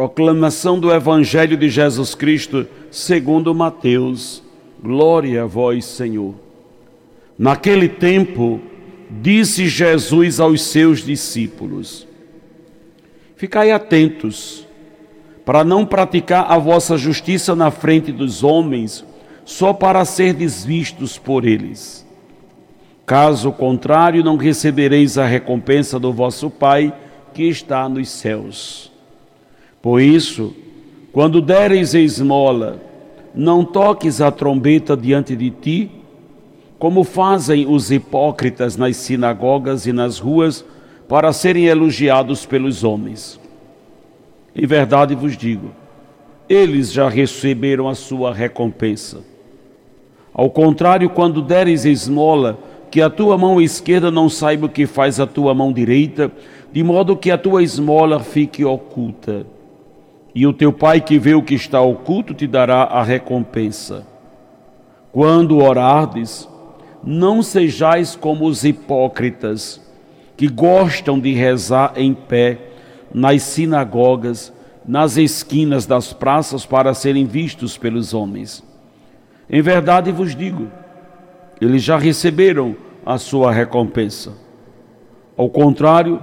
Proclamação do Evangelho de Jesus Cristo, segundo Mateus. Glória a vós, Senhor. Naquele tempo, disse Jesus aos seus discípulos: Ficai atentos, para não praticar a vossa justiça na frente dos homens, só para ser desvistos por eles. Caso contrário, não recebereis a recompensa do vosso Pai que está nos céus. Por isso, quando deres esmola, não toques a trombeta diante de ti, como fazem os hipócritas nas sinagogas e nas ruas, para serem elogiados pelos homens. Em verdade vos digo, eles já receberam a sua recompensa. Ao contrário, quando deres esmola, que a tua mão esquerda não saiba o que faz a tua mão direita, de modo que a tua esmola fique oculta. E o teu pai que vê o que está oculto te dará a recompensa. Quando orardes, não sejais como os hipócritas, que gostam de rezar em pé nas sinagogas, nas esquinas das praças para serem vistos pelos homens. Em verdade vos digo, eles já receberam a sua recompensa. Ao contrário,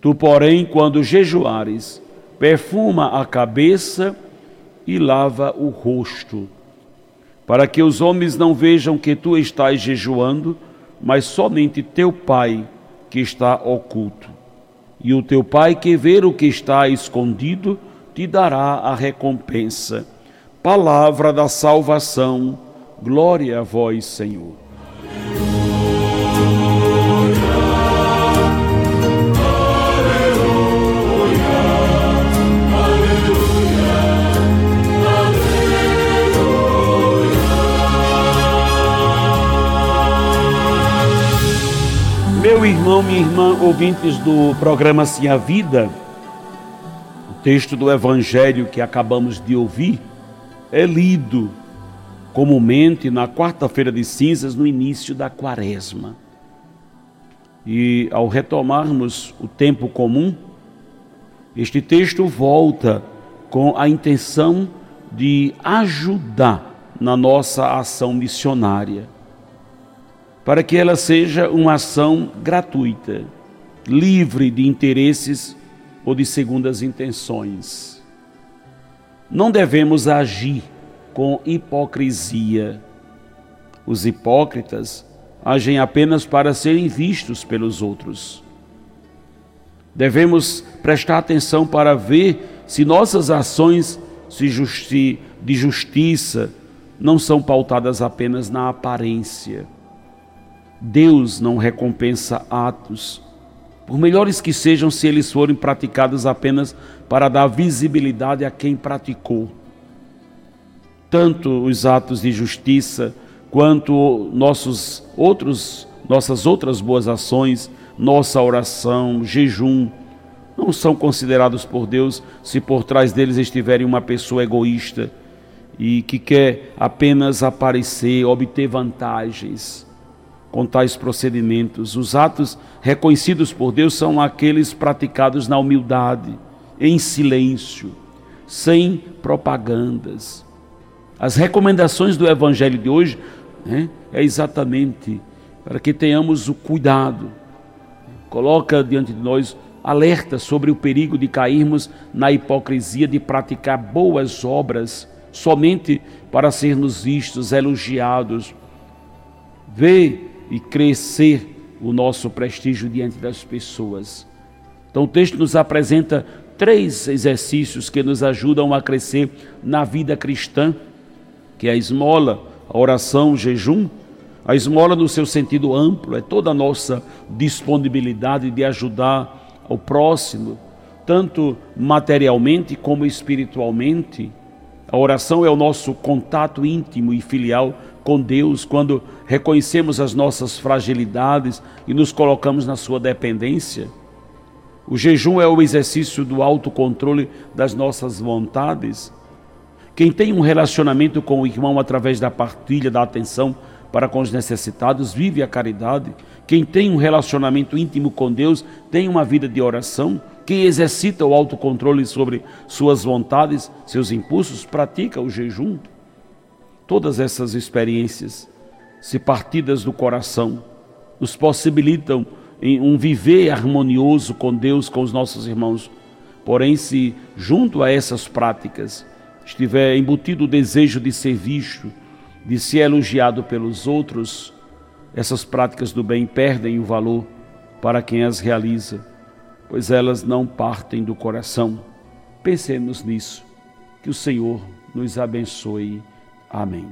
Tu, porém, quando jejuares, perfuma a cabeça e lava o rosto, para que os homens não vejam que tu estás jejuando, mas somente teu Pai que está oculto. E o teu Pai que vê o que está escondido, te dará a recompensa. Palavra da salvação Glória a vós, Senhor. Meu irmão, minha irmã, ouvintes do programa Sim a Vida, o texto do Evangelho que acabamos de ouvir é lido comumente na quarta-feira de cinzas, no início da quaresma. E ao retomarmos o tempo comum, este texto volta com a intenção de ajudar na nossa ação missionária, para que ela seja uma ação gratuita, livre de interesses ou de segundas intenções. Não devemos agir com hipocrisia. Os hipócritas agem apenas para serem vistos pelos outros. Devemos prestar atenção para ver se nossas ações de justiça não são pautadas apenas na aparência. Deus não recompensa atos, por melhores que sejam, se eles forem praticados apenas para dar visibilidade a quem praticou. Tanto os atos de justiça quanto nossos outros nossas outras boas ações, nossa oração, jejum, não são considerados por Deus se por trás deles estiverem uma pessoa egoísta e que quer apenas aparecer, obter vantagens com tais procedimentos. Os atos reconhecidos por Deus são aqueles praticados na humildade, em silêncio, sem propagandas as recomendações do Evangelho de hoje né, é exatamente para que tenhamos o cuidado. Coloca diante de nós alerta sobre o perigo de cairmos na hipocrisia de praticar boas obras somente para sermos vistos, elogiados. Ver e crescer o nosso prestígio diante das pessoas. Então o texto nos apresenta três exercícios que nos ajudam a crescer na vida cristã, que é a esmola, a oração, o jejum. A esmola no seu sentido amplo é toda a nossa disponibilidade de ajudar o próximo, tanto materialmente como espiritualmente. A oração é o nosso contato íntimo e filial com Deus quando reconhecemos as nossas fragilidades e nos colocamos na sua dependência. O jejum é o exercício do autocontrole das nossas vontades. Quem tem um relacionamento com o irmão através da partilha da atenção para com os necessitados vive a caridade. Quem tem um relacionamento íntimo com Deus tem uma vida de oração. Quem exercita o autocontrole sobre suas vontades, seus impulsos, pratica o jejum. Todas essas experiências, se partidas do coração, nos possibilitam um viver harmonioso com Deus, com os nossos irmãos. Porém, se junto a essas práticas estiver embutido o desejo de ser visto, de ser elogiado pelos outros, essas práticas do bem perdem o valor para quem as realiza, pois elas não partem do coração. Pensemos nisso. Que o Senhor nos abençoe. Amém.